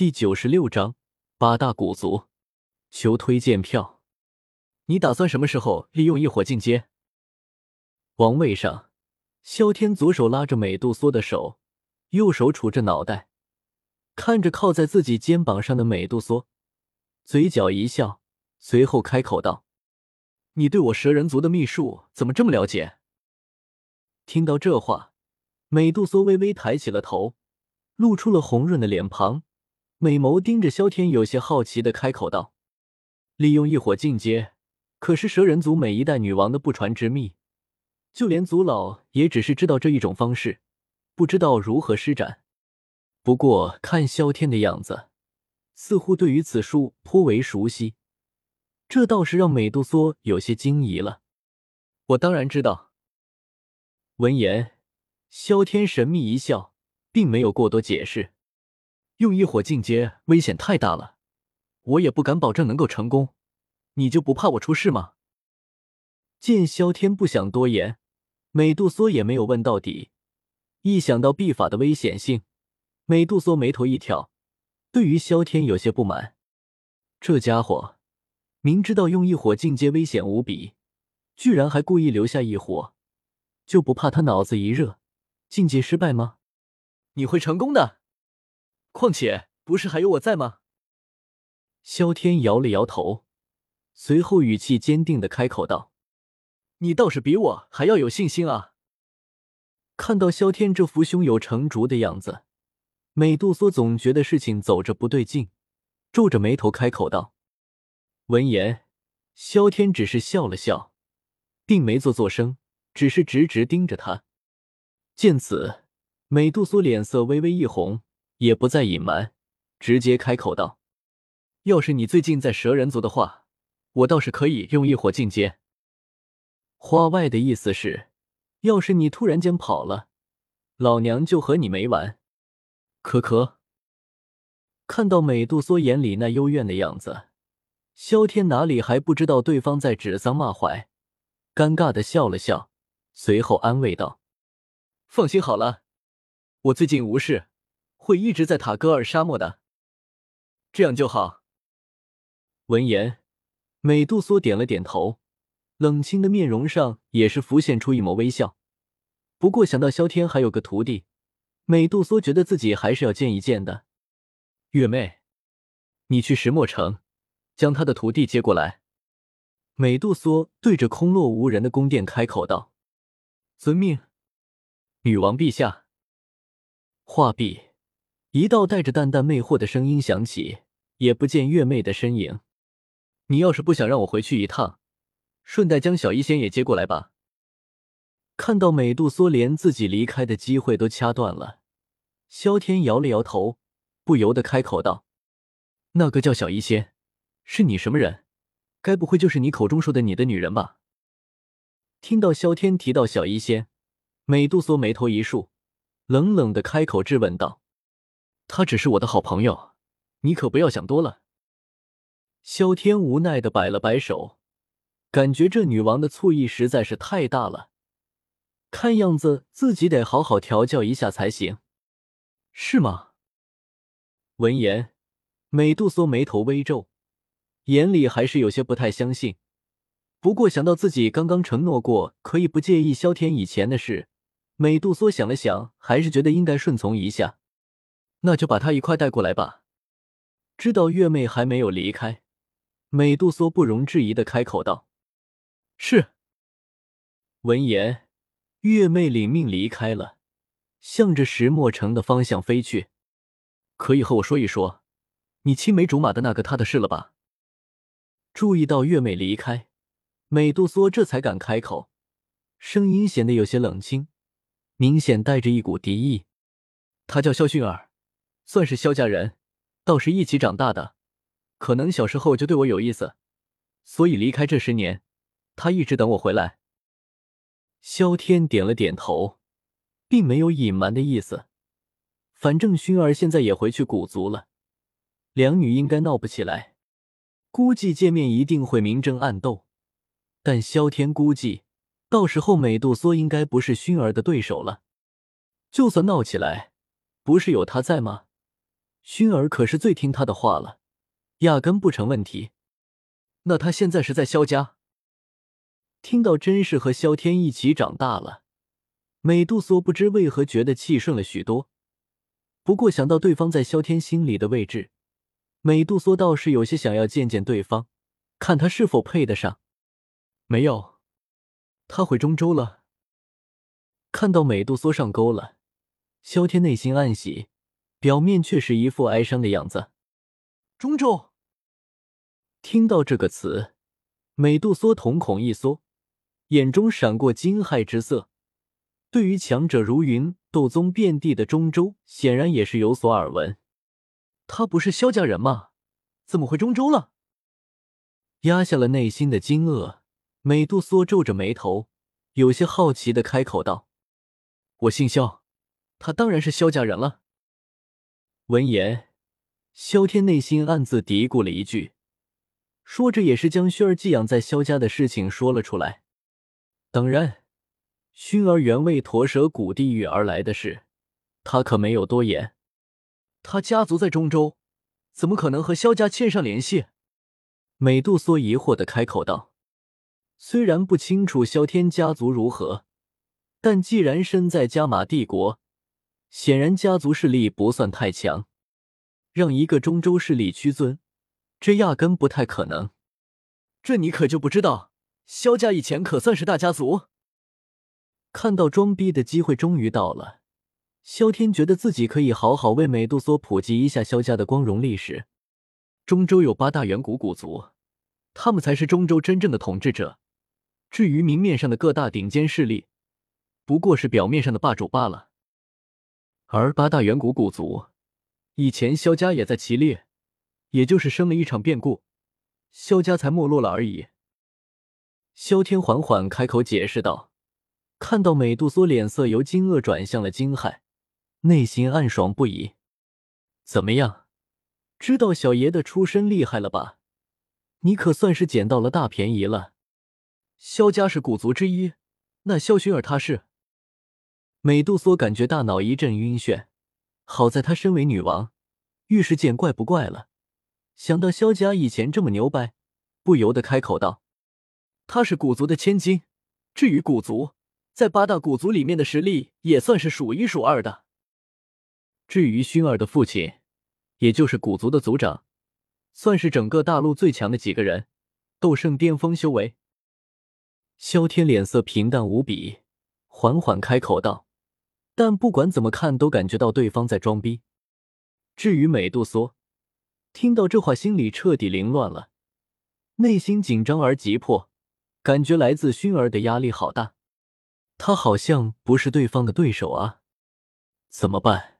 第九十六章八大古族，求推荐票。你打算什么时候利用异火进阶？王位上，萧天左手拉着美杜莎的手，右手杵着脑袋，看着靠在自己肩膀上的美杜莎，嘴角一笑，随后开口道：“你对我蛇人族的秘术怎么这么了解？”听到这话，美杜莎微微抬起了头，露出了红润的脸庞，美眸盯着萧天，有些好奇的开口道：“利用异火进阶。”可是蛇人族每一代女王的不传之秘，就连族老也只是知道这一种方式，不知道如何施展。不过看萧天的样子，似乎对于此术颇为熟悉，这倒是让美杜莎有些惊疑了。我当然知道。闻言，萧天神秘一笑，并没有过多解释。用异火进阶危险太大了，我也不敢保证能够成功。你就不怕我出事吗？见萧天不想多言，美杜莎也没有问到底。一想到秘法的危险性，美杜莎眉头一挑，对于萧天有些不满。这家伙明知道用异火进阶危险无比，居然还故意留下异火，就不怕他脑子一热，进阶失败吗？你会成功的。况且不是还有我在吗？萧天摇了摇头。随后，语气坚定的开口道：“你倒是比我还要有信心啊！”看到萧天这副胸有成竹的样子，美杜莎总觉得事情走着不对劲，皱着眉头开口道：“闻言，萧天只是笑了笑，并没做作声，只是直直盯着他。见此，美杜莎脸色微微一红，也不再隐瞒，直接开口道：“要是你最近在蛇人族的话。”我倒是可以用异火进阶。话外的意思是，要是你突然间跑了，老娘就和你没完。可可看到美杜莎眼里那幽怨的样子，萧天哪里还不知道对方在指桑骂槐，尴尬的笑了笑，随后安慰道：“放心好了，我最近无事，会一直在塔戈尔沙漠的。这样就好。”闻言。美杜莎点了点头，冷清的面容上也是浮现出一抹微笑。不过想到萧天还有个徒弟，美杜莎觉得自己还是要见一见的。月妹，你去石墨城，将他的徒弟接过来。美杜莎对着空落无人的宫殿开口道：“遵命，女王陛下。”话毕，一道带着淡淡魅惑的声音响起，也不见月妹的身影。你要是不想让我回去一趟，顺带将小医仙也接过来吧。看到美杜莎连自己离开的机会都掐断了，萧天摇了摇头，不由得开口道：“那个叫小医仙，是你什么人？该不会就是你口中说的你的女人吧？”听到萧天提到小医仙，美杜莎眉头一竖，冷冷的开口质问道：“她只是我的好朋友，你可不要想多了。”萧天无奈的摆了摆手，感觉这女王的醋意实在是太大了，看样子自己得好好调教一下才行，是吗？闻言，美杜莎眉头微皱，眼里还是有些不太相信。不过想到自己刚刚承诺过可以不介意萧天以前的事，美杜莎想了想，还是觉得应该顺从一下。那就把他一块带过来吧。知道月妹还没有离开。美杜莎不容置疑的开口道：“是。”闻言，月妹领命离开了，向着石墨城的方向飞去。可以和我说一说，你青梅竹马的那个他的事了吧？注意到月妹离开，美杜莎这才敢开口，声音显得有些冷清，明显带着一股敌意。他叫肖薰儿，算是萧家人，倒是一起长大的。可能小时候就对我有意思，所以离开这十年，他一直等我回来。萧天点了点头，并没有隐瞒的意思。反正薰儿现在也回去古族了，两女应该闹不起来。估计见面一定会明争暗斗，但萧天估计到时候美杜莎应该不是薰儿的对手了。就算闹起来，不是有他在吗？薰儿可是最听他的话了，压根不成问题。那他现在是在萧家？听到真是和萧天一起长大了，美杜莎不知为何觉得气顺了许多。不过想到对方在萧天心里的位置，美杜莎倒是有些想要见见对方，看他是否配得上。没有，他回中州了。看到美杜莎上钩了，萧天内心暗喜，表面却是一副哀伤的样子。中州，听到这个词，美杜莎瞳孔一缩，眼中闪过惊骇之色。对于强者如云、斗宗遍地的中州，显然也是有所耳闻。他不是萧家人吗？怎么回中州了？压下了内心的惊愕，美杜莎皱着眉头，有些好奇的开口道。我姓萧，他当然是萧家人了。闻言，萧天内心暗自嘀咕了一句，说着也是将薰儿寄养在萧家的事情说了出来。当然，薰儿原为驼蛇谷地狱而来的事，他可没有多言。他家族在中州，怎么可能和萧家牵上联系？美杜莎疑惑的开口道：“虽然不清楚萧天家族如何。”但既然身在加玛帝国，显然家族势力不算太强，让一个中州势力屈尊，这压根不太可能。这你可就不知道，萧家以前可算是大家族。看到装逼的机会终于到了，萧天觉得自己可以好好为美杜莎普及一下萧家的光荣历史。中州有八大远古古族，他们才是中州真正的统治者。至于明面上的各大顶尖势力，不过是表面上的霸主罢了，而八大远古古族以前萧家也在其列，也就是生了一场变故，萧家才没落了而已。萧天缓缓开口解释道，看到美杜莎脸色由惊愕转向了惊骇，内心暗爽不已。怎么样，知道小爷的出身厉害了吧？你可算是捡到了大便宜了。萧家是古族之一，那萧薰儿她是？美杜莎感觉大脑一阵晕眩，好在她身为女王，遇事见怪不怪了。想到萧家以前这么牛掰，不由得开口道：“她是古族的千金，至于古族，在八大古族里面的实力也算是数一数二的。至于薰儿的父亲，也就是古族的族长，算是整个大陆最强的几个人，斗圣巅峰修为。”萧天脸色平淡无比，缓缓开口道。但不管怎么看，都感觉到对方在装逼。至于美杜莎，听到这话，心里彻底凌乱了，内心紧张而急迫，感觉来自薰儿的压力好大。他好像不是对方的对手啊，怎么办？